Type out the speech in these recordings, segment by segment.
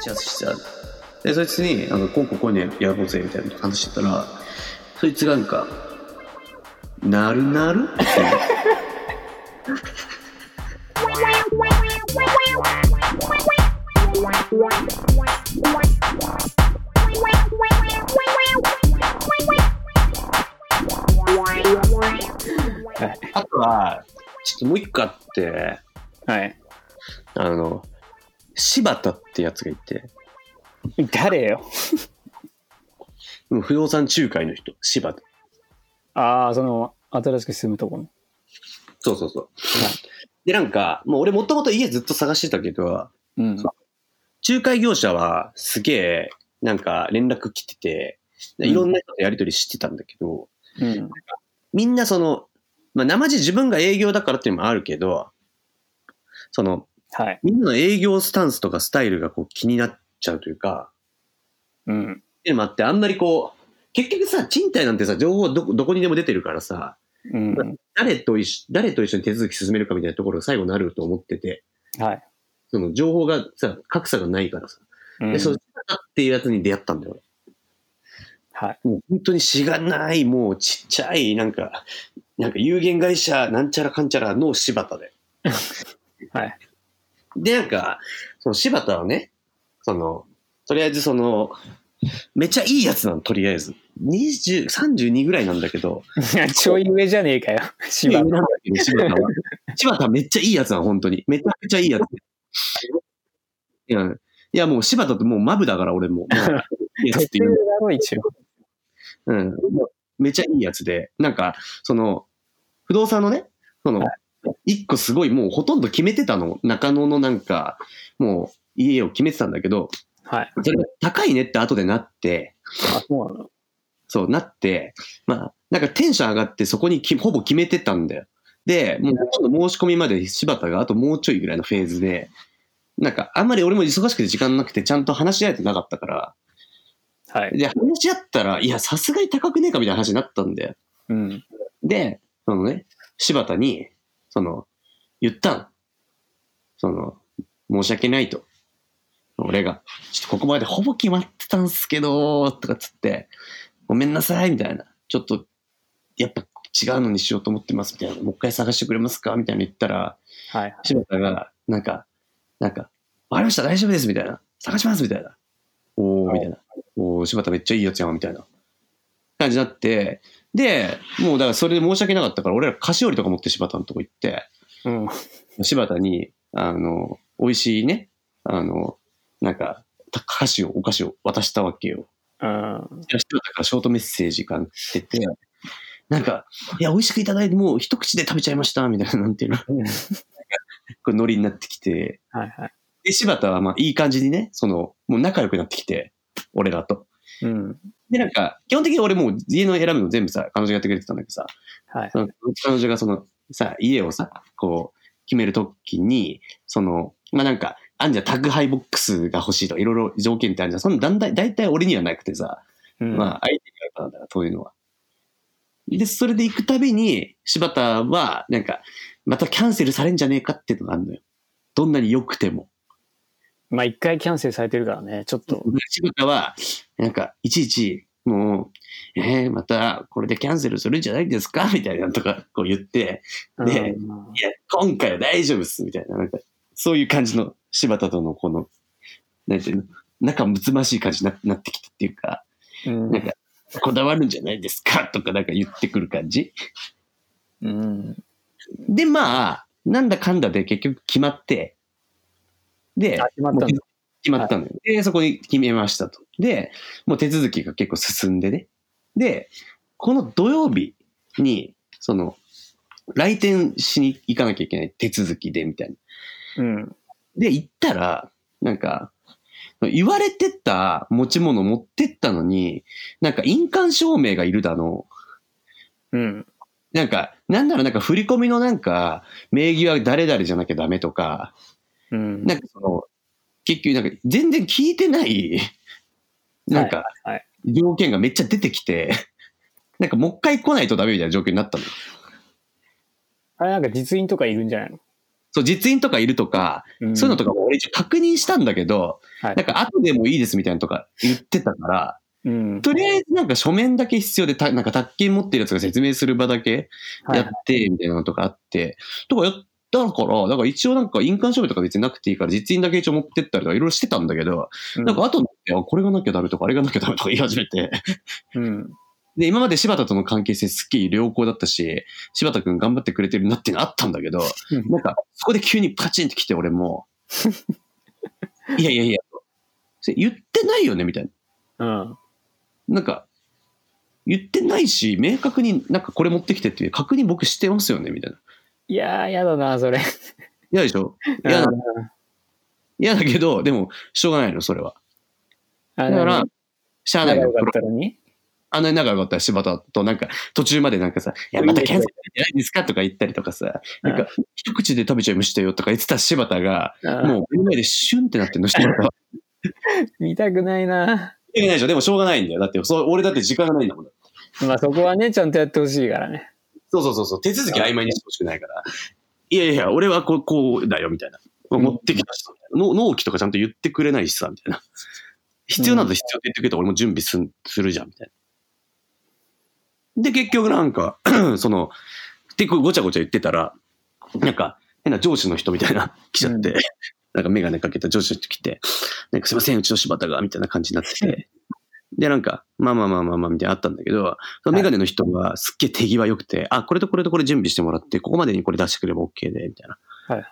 じゃあしたでそいつになんかこうこうこういうのやろうぜみたいな話してたらそいつがなんか「なるなる?」って言うはい。あとはちょっともう一個あってはい。あの柴田ってやつがいて誰よ？不動産仲介の人柴田ああ、その、新しく住むとこの。そうそうそう。で、なんか、もう俺もともと家ずっと探してたけど、うん。仲介業者はすげえ、なんか連絡来てて、うんいろんな人とやり取りしてたんだけど、うん。みんなその、まあ、生地自分が営業だからっていうのもあるけど、その、はい。みんなの営業スタンスとかスタイルがこう気になっちゃうというか、うん。っていうのもあって、あんまりこう、結局さ、賃貸なんてさ、情報どこどこにでも出てるからさ、うん。誰と一緒、誰と一緒に手続き進めるかみたいなところが最後になると思ってて、はい。その情報がさ、格差がないからさ。うんで、そっちだっていうやつに出会ったんだよ。はい。もう本当にしがない、もうちっちゃい、なんか、なんか有限会社なんちゃらかんちゃらの柴田で。はい。で、なんか、その柴田はね、その、とりあえずその、めっちゃいいやつなの、とりあえず。20、32ぐらいなんだけど、いや、ちょい上じゃねえかよ。上芝なんだけど、柴田は。柴田はめっちゃいいやつなの、本当に。めちゃくちゃいいやつ。いや、いやもう柴田ってもうマブだから、俺も。もう いいやつっていう。うん。めっちゃいいやつで、なんか、その、不動産のね、そのは、一個すごいもうほとんど決めてたの。中野のなんか、もう家を決めてたんだけど、はい。それが高いねって後でなって、あ、そうなの？そうなって、まあ、なんかテンション上がってそこにきほぼ決めてたんだよ。で、もうほとんど申し込みまで柴田があともうちょいぐらいのフェーズで、なんかあんまり俺も忙しくて時間なくてちゃんと話し合えてなかったから、はい。で、話し合ったら、いや、さすがに高くねえかみたいな話になったんだよ。うん。で、そのね、柴田に、その、言ったの。その、申し訳ないと。俺が、ちょっとここまでほぼ決まってたんすけど、とかっつって、ごめんなさい、みたいな。ちょっと、やっぱ違うのにしようと思ってます、みたいな。もう一回探してくれますかみたいな言ったら、はい。柴田が、なんか、なんか、わかりました、大丈夫です、みたいな。探します、みたいな。おー、みたいな。おー、柴田めっちゃいいやつやん、みたいな。感じになって、で、もうだからそれで申し訳なかったから、俺ら菓子折りとか持って柴田のとこ行って、うん。柴田に、あの、美味しいね、あの、なんか、菓子を、お菓子を渡したわけよ。うん。柴田からショートメッセージが来てて、なんか、いや、美味しくいただいて、もう一口で食べちゃいました、みたいな、なんていうの、これノリになってきて、はいはい。で、柴田はまあいい感じにね、その、もう仲良くなってきて、俺らと。うん。で、なんか、基本的に俺もう家の選ぶの全部さ、彼女がやってくれてたんだけどさ、はい。その彼女がその、さ、家をさ、こう、決めるときに、その、まあなんか、あんじゃん宅配ボックスが欲しいとか、いろいろ条件ってあるじゃん。そのだんだい、大体俺にはなくてさ、うんまあ相手にあるからだから、そういうのは。で、それで行くたびに、柴田は、なんか、またキャンセルされんじゃねえかっていうのがあるのよ。どんなに良くても。まあ一回キャンセルされてるからね、ちょっと。柴田は、なんか、いちいち、もう、えー、また、これでキャンセルするんじゃないですか？みたいなのとか、こう言って、でうんいや、今回は大丈夫っす、みたいな、なんか、そういう感じの柴田とのこの、なんていうの、仲睦ましい感じにななってきたっていうか、うんなんか、こだわるんじゃないですか？とかなんか言ってくる感じ？うん。で、まあ、なんだかんだで結局決まって、で、あ決まった決まったのよ。で、そこに決めましたと。で、もう手続きが結構進んでね。で、この土曜日に、その、来店しに行かなきゃいけない手続きで、みたいな。うん。で、行ったら、なんか、言われてた持ち物持ってったのに、なんか印鑑証明がいるだの、うん。なんか、なんならなんか振り込みのなんか、名義は誰々じゃなきゃダメとか、うん。なんかその、結局なんか全然聞いてない、なんか、はいはい条件がめっちゃ出てきて、なんかもう一回来ないとダメみたいな状況になったのよ。あれなんか実印とかいるんじゃないの、そう、実印とかいるとか、うんそういうのとかも俺一応確認したんだけど、はいなんか後でもいいですみたいなのとか言ってたから、うん。とりあえずなんか書面だけ必要で、たなんか宅建持ってるやつが説明する場だけはいやって、みたいなのとかあって、とかやったから、だから一応なんか印鑑証明とか別になくていいから、実印だけ一応持ってったりとかいろいろしてたんだけど、うんなんか後になって、あ、これがなきゃダメとか、あれがなきゃダメとか言い始めて、うん。で、今まで柴田との関係性すっげえ良好だったし、柴田くん頑張ってくれてるなっていうのあったんだけど、うんなんか、そこで急にパチンって来て俺も、いやいやいや、それ言ってないよねみたいな。うん。なんか、言ってないし、明確になんかこれ持ってきてっていう確認僕してますよねみたいな。いやー、やだな、それ。嫌でしょ？嫌だうん嫌だけど、でも、しょうがないの、それは。あだから、しゃあないの仲良。かったのに？あんなに仲良かったら柴田となんか途中までなんかさ、いや、またキャンセルじゃないですか？とか言ったりとかさ、なんか一口で食べちゃいましたよとか言ってた柴田が、うんもう目の前でシュンってなってんの、柴田は。見たくないな。いけないでしょ？でもしょうがないんだよ。だって、そう俺だって時間がないんだもん。まあそこはね、ちゃんとやってほしいからね。そうそうそうそう、手続き曖昧にしてほしくないから。いやいや、俺はこうこうだよ、みたいな。持ってきました、みたいな。の納期とかちゃんと言ってくれないしさ、みたいな。必要なの必要って言ってくれたら俺も準備すんするじゃん、みたいな。で、結局なんか、その、結構ごちゃごちゃ言ってたら、なんか、変な上司の人みたいな、来ちゃって、うんなんかメガネかけた上司の人来て、なんかすいません、うちの柴田が、みたいな感じになってて、で、なんか、まあまあまあまあまあ、みたいなのあったんだけど、そのメガネの人はすっげえ手際良くて、あ、これとこれとこれ準備してもらって、ここまでにこれ出してくれば OK で、みたいな。はいはい。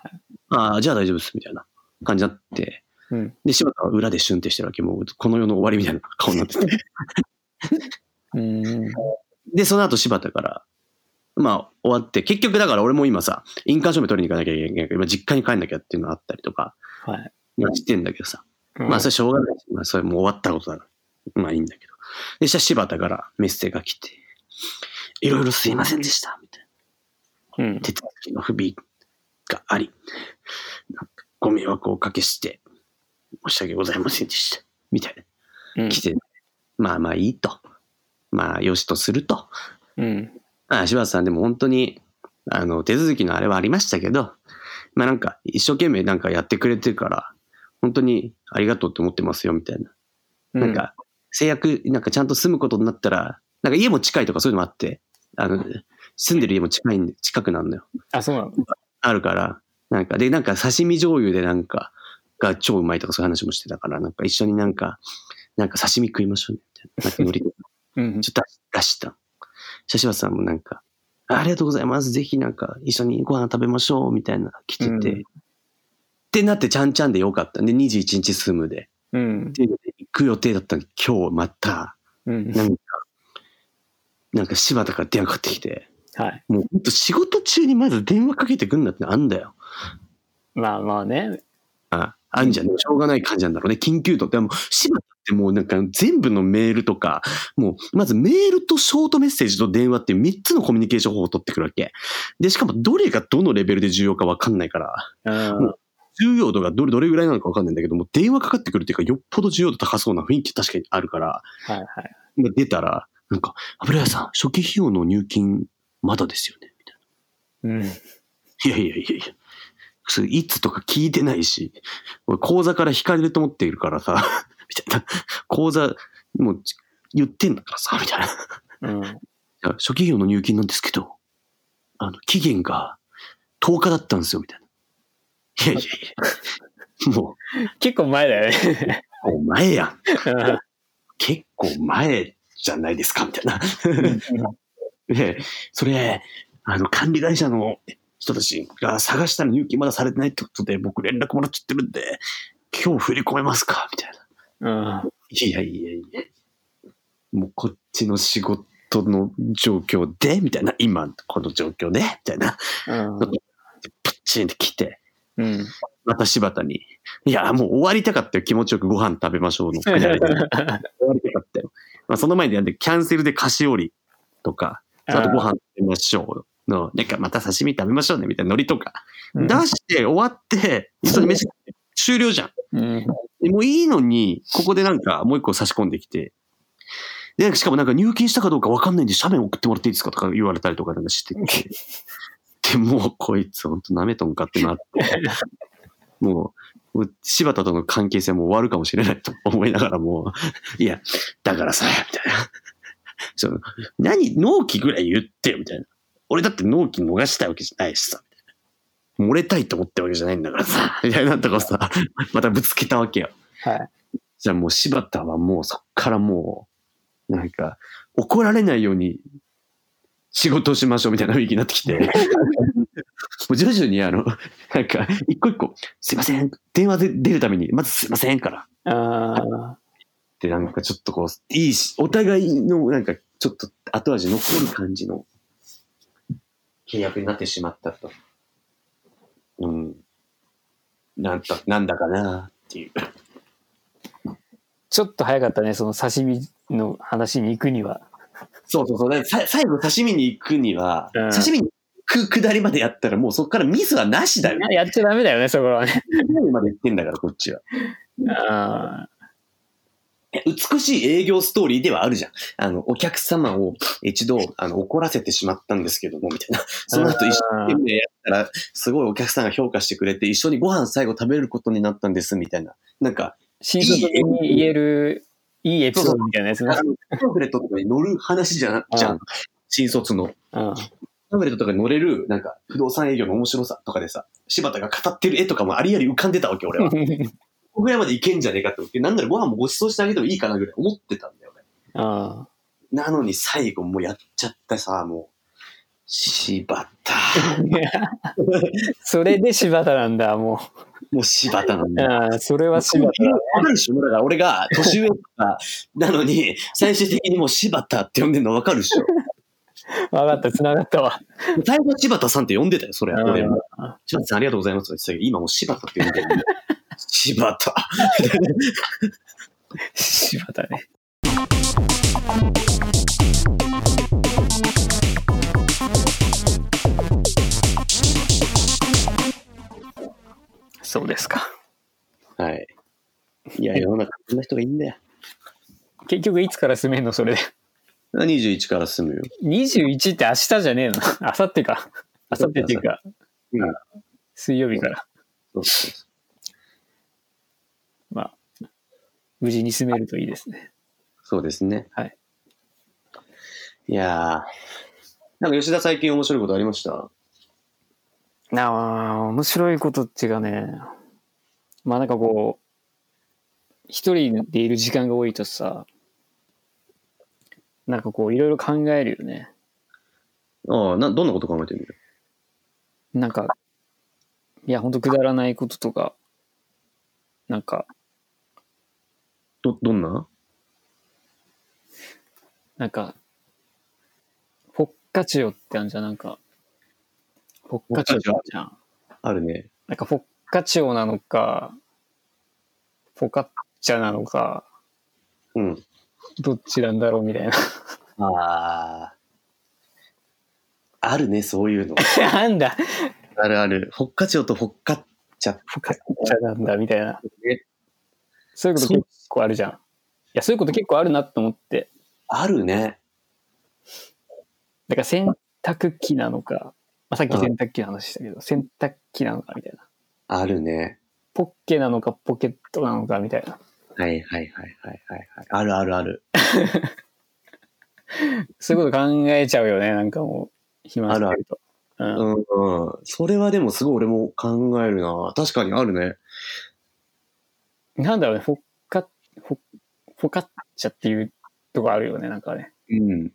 ああ、じゃあ大丈夫です、みたいな感じになって、うん。で、柴田は裏でシュンってしてるわけ、もうこの世の終わりみたいな顔になってて。うん。で、その後柴田から、まあ終わって、結局だから俺も今さ、印鑑証明取りに行かなきゃいけないから、今実家に帰んなきゃっていうのがあったりとか、はい。ってんだけどさ、うんまあそれしょうがないし、まあそれもう終わったことだから、まあいいんだけど。で、そしたら柴田からメッセが来て、いろいろすいませんでした、みたいな。うん。手続きの不備があり、ご迷惑をおかけして、申し訳ございませんでした。みたいな。うん来て、まあまあいいと。まあよしとすると。うん。まあ柴田さんでも本当に、あの、手続きのあれはありましたけど、まあなんか一生懸命なんかやってくれてるから、本当にありがとうって思ってますよ、みたいな。なんか、制約、なんかちゃんと住むことになったら、なんか家も近いとかそういうのもあって、あの、住んでる家も近いんで、近くなるのよ。あ、そうなの？あるから、なんか、で、なんか刺身醤油でなんか、が超うまいとかそういう話もしてたから、なんか一緒になんか、なんか刺身食いましょうね、みたいな。なんか海苔うん。ちょっと出した。シャシバさんもなんか、ありがとうございます。ぜひなんか一緒にご飯食べましょう、みたいな来てて。うんってなってちゃんちゃんでよかった。で、21日住むで。うん。で行く予定だったのに今日また、うん。なんか、なんか柴田から電話かかってきて、はい。もうほんと仕事中にまず電話かけてくんだってあんだよ。まあまあね。あ、あんじゃん。しょうがない感じなんだろうね。緊急度って。もう、柴田ってもうなんか全部のメールとか、もう、まずメールとショートメッセージと電話っていう3つのコミュニケーション方法を取ってくるわけ。で、しかもどれがどのレベルで重要かわかんないから、うん。重要度がどれどれぐらいなのかわかんないんだけども、電話かかってくるっていうか、よっぽど重要度高そうな雰囲気確かにあるから、はいはい。今出たら、なんか、油屋さん、初期費用の入金、まだですよね。みたいうん。な。いやいやいやいや。それいつとか聞いてないし、俺口座から引かれると思っているからさ、みたいな。口座、もう言ってんだからさ、みたいな。うん。初期費用の入金なんですけど、あの、期限が10日だったんですよ、みたいな。いやいやいや。も結構前だよね。う、お前やん。結構前じゃないですか、みたいな。で、それ、あの、管理会社の人たちが探したら入金まだされてないってことで、僕連絡もらっちゃってるんで、今日振り込めますかみたいな。うん。いやいやいや。もうこっちの仕事の状況で、みたいな。今、この状況で、みたいな。うん。プッチンって来て、うん。また柴田に、いや、もう終わりたかったよ。気持ちよくご飯食べましょうのくだりで。終わりたかったよ。まあ、その前になんで、キャンセルで菓子折りとか、あとご飯食べましょうの、なんかまた刺身食べましょうねみたいなノリとか、うん出して終わって、一緒に飯終了じゃん。うん。でもういいのに、ここでなんかもう一個差し込んできて、で、しかもなんか入金したかどうかわかんないんで、写メ送ってもらっていいですかとか言われたりとかなんかしてて。で、もうこいつほんと舐めとんかってなって、もう、柴田との関係性も終わるかもしれないと思いながらもう、いや、だからさ、みたいな。その何、納期ぐらい言ってよ、みたいな。俺だって納期逃したいわけじゃないしさ。漏れたいと思ってるわけじゃないんだからさ、みたいなとこさ、またぶつけたわけよ。はい。じゃあもう柴田はもうそっからもう、なんか、怒られないように仕事をしましょうみたいな雰囲気になってきて、もう徐々にあの、なんか、一個一個、すいません、電話で出るために、まずすいませんから。あで、なんかちょっとこう、いいし、お互いのなんかちょっと後味残る感じの契約になってしまったと。うん。なんと、なんだかなっていう。ちょっと早かったね、その刺身の話に行くには。そうそうそう。最後刺身に行くには、うん刺身に行くくだりまでやったらもうそっからミスはなしだよ。やっちゃダメだよね、そこはね。何まで行ってんだから、こっちは。あえ美しい営業ストーリーではあるじゃん。あの、お客様を一度、あの、怒らせてしまったんですけども、みたいな。その後一生懸命やったら、すごいお客さんが評価してくれて、一緒にご飯最後食べることになったんです、みたいな。なんか、新卒に言えるいいエピソードみたいなやつね。あのパンフレットとかに乗る話じゃな、じゃん。新卒の。うんパンフレットとかに乗れる、なんか、不動産営業の面白さとかでさ、柴田が語ってる絵とかもありあり浮かんでたわけ、俺は。ここぐらいまでいけんじゃねえかって思って、なんならご飯もご馳走してあげてもいいかなぐらい思ってたんだよね。あなのに最後もうやっちゃったさ、もう、柴田。あ。それで柴田なんだ、ももう柴田なんう。だよ。ああ、それは柴田だ。わかるでしょだから俺が年上とか なのに、最終的にもう柴田って呼んでるのわかるでしょわかった、繋がったわ。最初は柴田さんって呼んでたよ、それ。柴田さんありがとうございますって言ってた今もう柴田って呼んでる。柴田。柴田ね。そうですか。はい。いや、世の中こんな人がいいんだよ。結局いつから住めんのそれで？21から住むよ。21って明日じゃねえの？明後日か。明後日っていうか、うん水曜日から。そうそうそまあ、無事に住めるといいですね。うそうですね。はい。いやー。なんか吉田最近面白いことありました？なあ、面白いことっていうかね、まあなんかこう、一人でいる時間が多いとさ、なんかこういろいろ考えるよね。ああ、な、どんなこと考えてるんだよ。なんか、いや、ほんとくだらないこととか、なんか、ど、どんな？なんか、フォッカチオってあるじゃん、なんか、フォッカチオじゃん。あるね。なんかフォッカチオなのか、フォカッチャなのか、うん。どっちなんだろうみたいな。ああ。あるね、そういうの。なんだ、あるある。フォッカチオとフォッカッチャ。フォカッチャなんだみたいな。ねそういうこと結構あるじゃん。いや、そういうこと結構あるなと思って。あるね。だから洗濯機なのか、まあ、さっき洗濯機の話したけど、洗濯機なのかみたいな。あるね。ポッケなのかポケットなのかみたいな。はいはいはいはいはいはい。あるあるある。そういうこと考えちゃうよね、なんかもう、暇してると。うんうんうん。それはでもすごい俺も考えるな。確かにあるね。なんだろうね、フォッカ、フォフォカッチャっていうとこあるよね、なんかね。うん。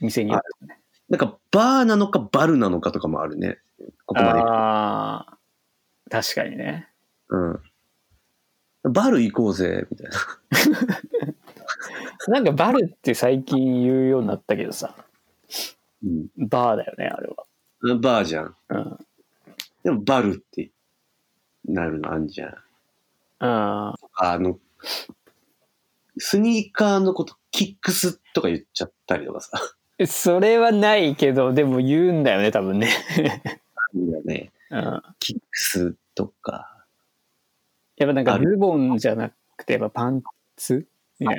店によってね。なんかバーなのかバルなのかとかもあるね。ここまで。ああ、確かにね。うん。バル行こうぜ、みたいな。なんかバルって最近言うようになったけどさ、うん。バーだよね、あれは。バーじゃん。うん。でもバルってなるのあんじゃん。ああの、スニーカーのことキックスとか言っちゃったりとかさ。あ、それはないけど、でも言うんだよね、多分ね。いいよね。うん。キックスとか。やっぱなんかあるズボンじゃなくて、やっぱパンツ？みたい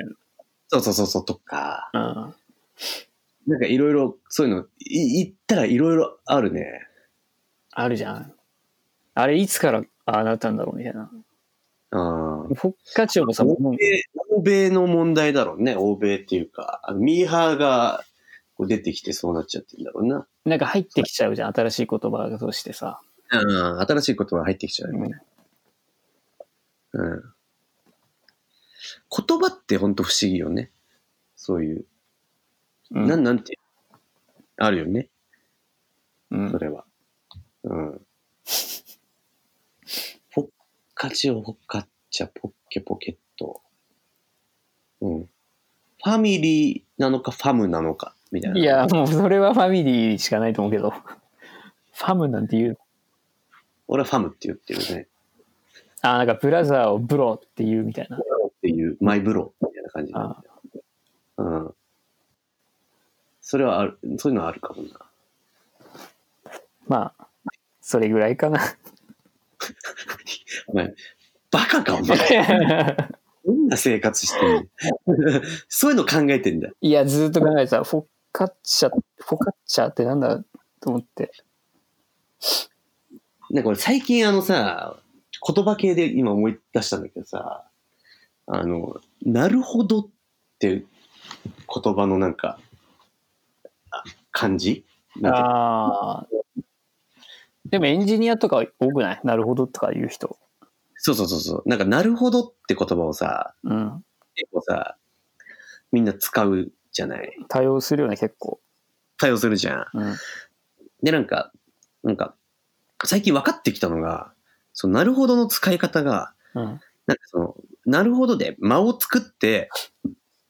そうそうそうそうとか。な。なんかいろいろそういうのい言ったらいろいろあるね。あるじゃん。あれいつからああなったんだろうみたいな。ああ。フォッカチョもさ、欧米欧米の問題だろうね。欧米っていうか、ミーハーがこう出てきてそうなっちゃってるんだろうな。なんか入ってきちゃうじゃん。新しい言葉としてさ。うん、新しい言葉が入ってきちゃうよね。うん。言葉ってほんと不思議よね。そういう。うん。なん、なんてあるよね。うんそれは。うん。ポッカチオ、ポッカッチャ、ポッケポケット。うん。ファミリーなのか、ファムなのか、みたいな。いや、もうそれはファミリーしかないと思うけど。ファムなんて言う。俺はファムって言ってるね。あ、なんかブラザーをブロって言うみたいな。っていう、マイブローみたいな感じなんだよ。うん。それはある、そういうのはあるかもな。まあ、それぐらいかな。お前、バカか、お前。どんな生活してんの？そういうの考えてんだよ。いや、ずっと考えてた。フォカッチャ、フォカッチャってなんだ？と思って。なんか俺最近あのさ、言葉系で今思い出したんだけどさ、あの、なるほどっていう言葉のなんか、あ感じ？ああ。でもエンジニアとか多くない？なるほどとか言う人。そうそうそうそう。なんか、なるほどって言葉をさ、うん。結構さ、みんな使うじゃない。多用するよね、結構。対応するじゃん。うん。で、なんか、なんか、最近分かってきたのが、そのなるほどの使い方が、うん。なんかその、なるほどで間を作って、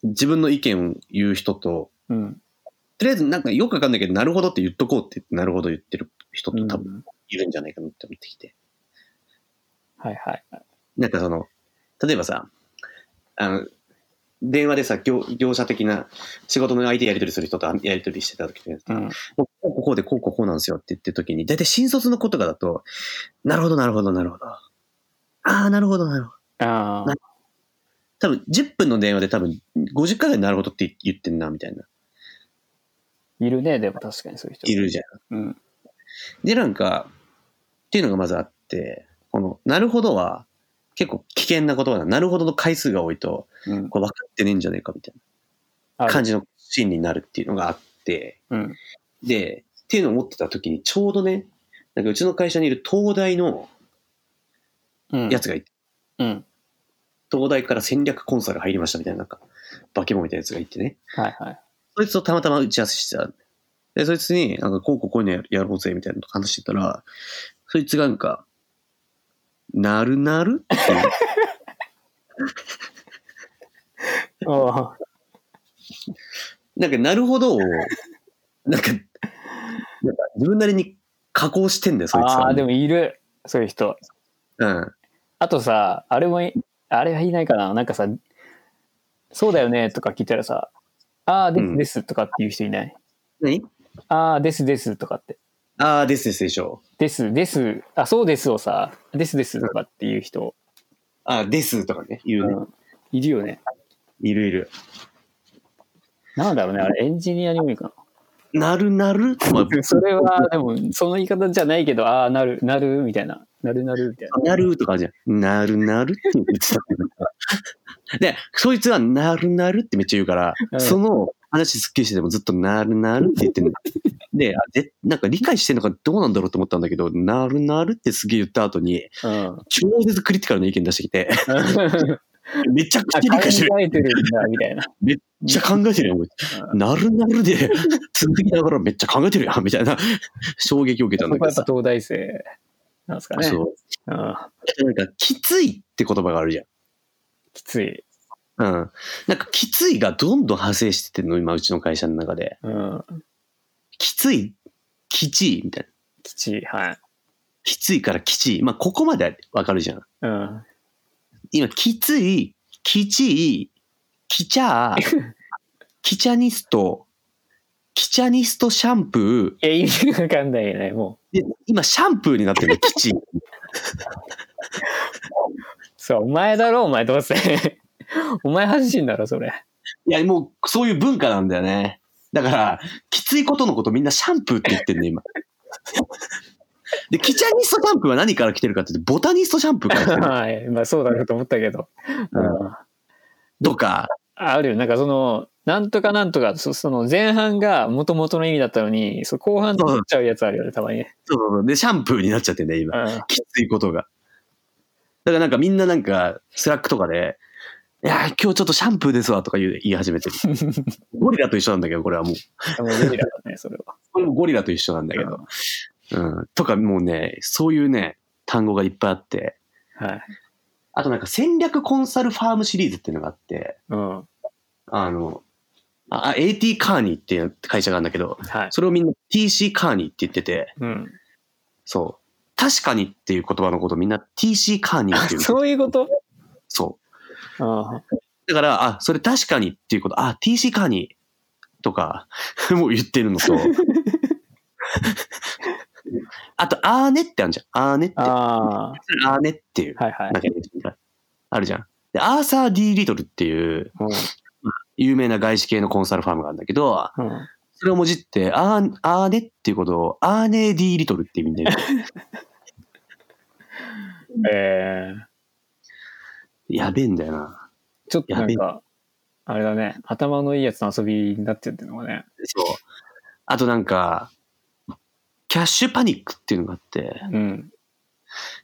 自分の意見を言う人と、うん。とりあえずなんかよくわかんないけど、なるほどって言っとこうってなるほど言ってる人と多分うんいるんじゃないかなって思ってきて。はいはい。なんかその、例えばさ、あの、電話でさ、業業者的な仕事の相手やり取りする人とやり取りしてた時に、うん。こうこうでこうこうこうなんですよって言ってる時に、大体新卒の子とかだと、なるほどなるほどなるほど。ああ、なるほどなるほど。ああ。多分10分の電話で多分50回ぐらいなるほどって言ってんな、みたいな。いるね、でも確かにそういう人。いるじゃん。うん。で、なんか、っていうのがまずあって、この、なるほどは、結構危険な言葉だ。なるほどの回数が多いと、うん。これ分かってねえんじゃねえかみたいな感じのシーンになるっていうのがあって、うん。で、っていうのを思ってた時に、ちょうどね、なんかうちの会社にいる東大のうん。やつがいて、うん。東大から戦略コンサル入りましたみたいな、なんか、化け物みたいなやつがいてね。はいはい。そいつとたまたま打ち合わせしてた。で、そいつに、なんか、こうこうこういうのややろうぜ、みたいなの話してたら、そいつがなんか、なるなるっていうああ。なんか、なるほどを、なんか、なんか自分なりに加工してんだよ、そいつは。ああ、でもいる。そういう人。うん。あとさ、あれもい、あれはいないかななんかさ、そうだよねとか聞いたらさ、ああ、でうんすですとかっていう人いない、何？ああ、ですですとかって。ああ、ですですでしょ。です、です、あ、そうですをさ、ですですとかっていう人、ああ、ですとかね、言うね。うんいるよね。いるいる。なんだろうね、あれエンジニアに多いかなるなる？まあな。それは、でも、その言い方じゃないけど、ああ、なる、なる、みたいな。なるなる、みたいな。なるとかじゃん。なるなるって言ってたけど。で、そいつはなるなるってめっちゃ言うから、うんその話すっきりしててもずっとなるなるって言ってんだ。で、あでなんか理解してんのかどうなんだろうと思ったんだけど、なるなるってすげえ言った後に、うん。超絶クリティカルな意見出してきて、めちゃくちゃ理考解してる。えてるんだ、みたいな。めっちゃ考えてるよ。なるなるで続きながらめっちゃ考えてるやん、みたいな衝撃を受けたんだけどやっぱ東大生なんですかね。そう。うん。なんか、きついって言葉があるじゃん。きつい。うん。なんか、きついがどんどん派生してってんの、今、うちの会社の中で。うん。きつい、きちい、みたいな。きちい。はい。きついからきちい。まあ、ここまでわかるじゃん。うん。今、きつい、きちい、きちゃー、きちゃニスト、きちゃニストシャンプえ、意味わかんないよね、もう。今、シャンプーになってるの、きちい。そう、お前だろ、お前どうせ。お前発信だろ、それ。いや、もう、そういう文化なんだよね。だから、きついことのことみんなシャンプーって言ってんね、今。で、キチャニストシャンプーは何から来てるかって言って、ボタニストシャンプーから来てる。はい。まあそうだろうと思ったけど。うんか、あるよ。なんかその、なんとかなんとか、そその前半が元々の意味だったのに、そう後半になっちゃうやつあるよね、たまにね。そうそうそうで、シャンプーになっちゃってね、今。うんきついことが。だからなんかみんななんか、スラックとかで、いやー、今日ちょっとシャンプーですわとか言う言い始めてる。ゴリラと一緒なんだけど、これはもう。ゴリラだね、それは。これもゴリラと一緒なんだけど。うん。とかもうね、そういうね、単語がいっぱいあって。はい。あとなんか戦略コンサルファームシリーズっていうのがあって、うん。あの、あ、AT カーニーっていう会社があるんだけど、はい。それをみんな TC カーニーって言ってて、うん。そう。確かにっていう言葉のことをみんな TC カーニーっていう。そういうこと？そう。あだから、あ、それ確かにっていうこと、あ、TC カーニーとか、もう言ってるのと、あと、あーねってあるじゃん。あーねって。ああーねっていう。ー。はいはいあるじゃん。で、アーサー・ディ・リトルっていううん有名な外資系のコンサルファームがあるんだけど、うんそれをもじって、あー、あーねっていうことを、アーネー・ディ・リトルって意味になる。えー、やべえんだよな。ちょっとなんか、あれだね、頭のいいやつの遊びになってってるのがね。そう。あとなんか、キャッシュパニックっていうのがあって、うん。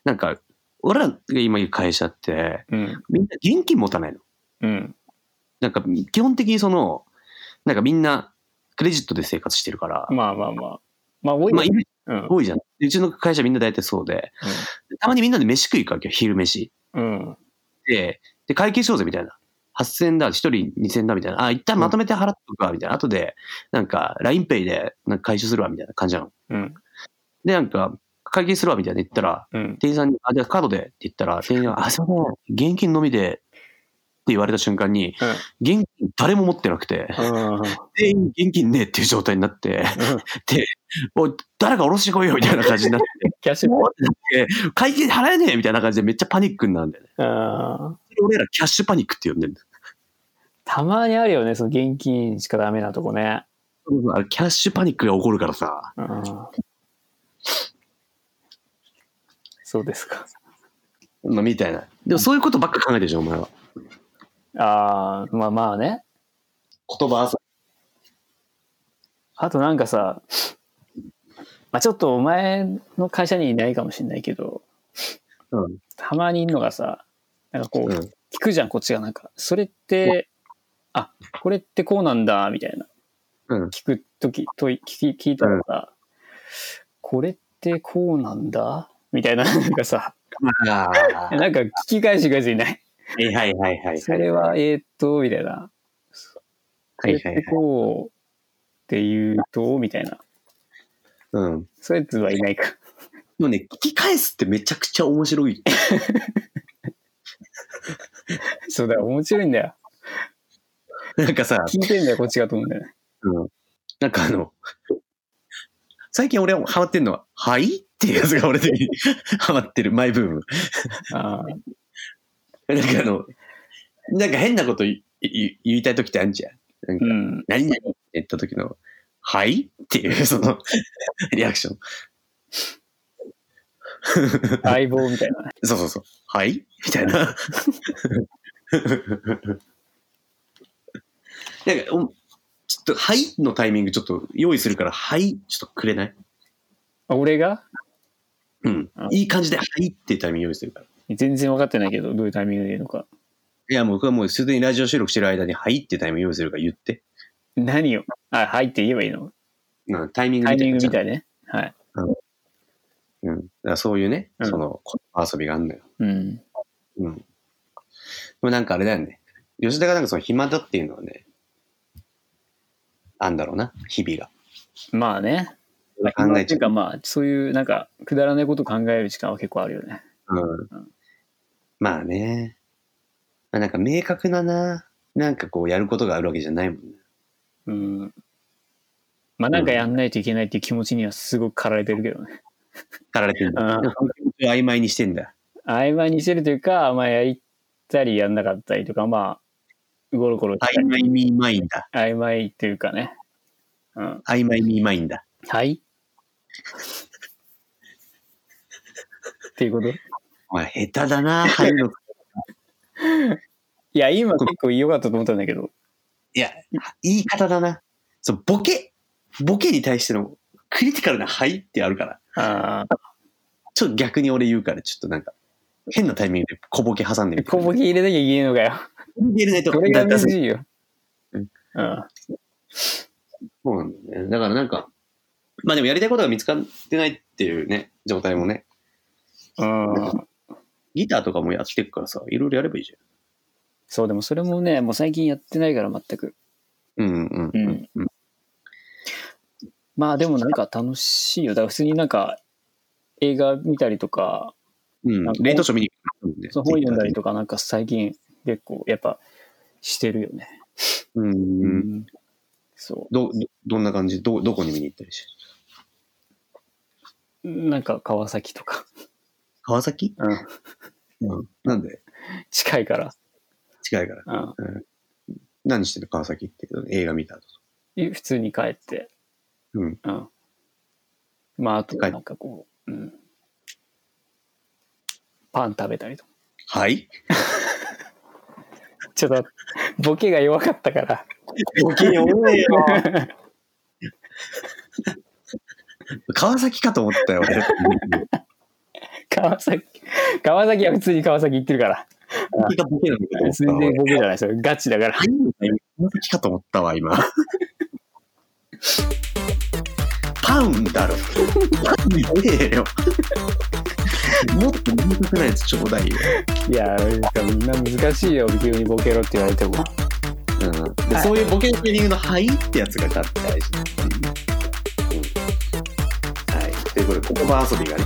なんか、俺らが今いる会社って、うん。みんな現金持たないの。うん。なんか、基本的にその、なんかみんな、クレジットで生活してるから、まあまあまあ。まあ、多いまあ。多いじゃん。でうちの会社みんな大体そうで、たまにみんなで飯食い行くわけよ、昼飯。うん。で、で、会計しようぜみたいな。8000円だ、1人2000円だみたいな。あ、一旦まとめて払っとくわ、みたいな。後で、なんか、LINEPay でなんか回収するわ、みたいな感じなの。うん。で、なんか、会計するわ、みたいな言ったら、うん。店員さんに、あ、じゃあカードでって言ったら、店員が、あ、すいません、現金のみで、って言われた瞬間に、現金誰も持ってなくて、うん。全員現金ねえっていう状態になって、おい、誰か下ろしてこいよみたいな感じになって、キャッシュおーってなって会計払えねえみたいな感じでめっちゃパニックになるんだよね。あ俺らキャッシュパニックって呼んでるんだよ。たまにあるよね、その現金しかダメなとこね。キャッシュパニックが起こるからさ、うん。そうですか。まあ、みたいな。でもそういうことばっか考えてるじゃん、お前は。ああ、まあまあね。言葉遊あとなんかさ、まあちょっとお前の会社にいないかもしれないけど、び。うん。たまにいるのがさ、なんかこう、うん。聞くじゃん、こっちがなんか。それって、あ、これってこうなんだ、みたいな。うん。聞くとき、と聞き聞いたらさ、これってこうなんだ？みたいな、なんかさ。なんか聞き返してくやついない。はいはいはいはい。それは、えーっと、みたいな。これってはいはいはい。こうって言うと、みたいな。うん。そういうやつはいないか。でもね、聞き返すってめちゃくちゃ面白い。そうだよ、面白いんだよ。なんかさ、聞いてんだよ、こっちがと思うんだよね。うん。なんかあの、最近俺ハマってんのは、はいっていうやつが俺的にハマってる、マイブーム。ああ、なんかあの、なんか変なこと言い言いたい時ってあるじゃん。なんかうん。何々って言った時の、はい？っていう、その、リアクション。相棒みたいなね。そうそうそう。はい？みたいな。なんか、おちょっと、はい？のタイミングちょっと用意するから、はい、ちょっとくれない？あ俺が？うんあ。いい感じで、はいっていうタイミング用意するから。全然分かってないけど、どういうタイミングで言うのか。いや、もう僕はもうすでにラジオ収録してる間に、はいっていうタイミング用意するから言って。何をあ、はいって言えばいいの？うん、タイミングタイミングみたいいね。はい。な。うん。だからそういうね、うんその、遊びがあるのよ。うん。うん。でもなんかあれだよね。吉田がなんかその暇だっていうのはね、あんだろうな、日々が。まあね。考えちゃう。かまあ、そういうなんか、くだらないこと考える時間は結構あるよね。うん。まあね。まあなんか明確なな、なんかこうやることがあるわけじゃないもんね。うん。まあなんかやんないといけないっていう気持ちにはすごく駆られてるけどね。かられてるんだ。曖昧にしてんだ。曖昧にしてるというか、まあやったりやんなかったりとか、まあ、ゴロゴロ曖昧ミーマインだ。曖昧っていうかね。うん。曖昧ミーマインだ。はい？っていうこと？お前、下手だな、入るの。いや、今結構良かったと思ったんだけど。いや、言い方だな。そう、ボケ、ボケに対してのクリティカルなはいってあるから。あちょっと逆に俺言うから、ちょっっとなんか、変なタイミングで小ボケ挟んであ。みて。小ボケ入れなきゃいけないのかよ。入れないと。それがだ難しいよ。うんうん。そうなんだよね。だからなんか、まあでもやりたいことが見つかってないっていうね、状態もね、うん。ギターとかもやってるからさ、いろいろやればいいじそう、でもそれもね、もう最近やってないから全く。うんうんうんうん。まあでもなんか楽しいよ。だから普通になんか映画見たりとか、うんなんかレートショー見に行くんで。そう本読んだりとかなんか最近結構やっぱしてるよね。うん。うん。そど、ど、どんな感じ？ど、どこに見に行ったりし。なんか川崎とか。川崎？うん。うん。なんで？近いから。近いから。うん。何してる川崎って映画見た後。で普通に帰って。うん。うん。まああとなんかこう、うん。パン食べたりとか。はい？ちょっとボケが弱かったから。ボケにおねよ。川崎かと思ったよ、俺。川崎、川崎は普通に川崎行ってるから。川崎がボケなのかと思ったわ全然ボケじゃないそれガチだから。川崎かと思ったわ、今。パンだろ。パンねえよ。もっと明確なやつちょうだいよ。いや、なんかみんな難しいよ、急にボケろって言われても。うん、でそういうボケのタイミングの「はい」ってやつが大事はい。ということで、言葉遊びがね、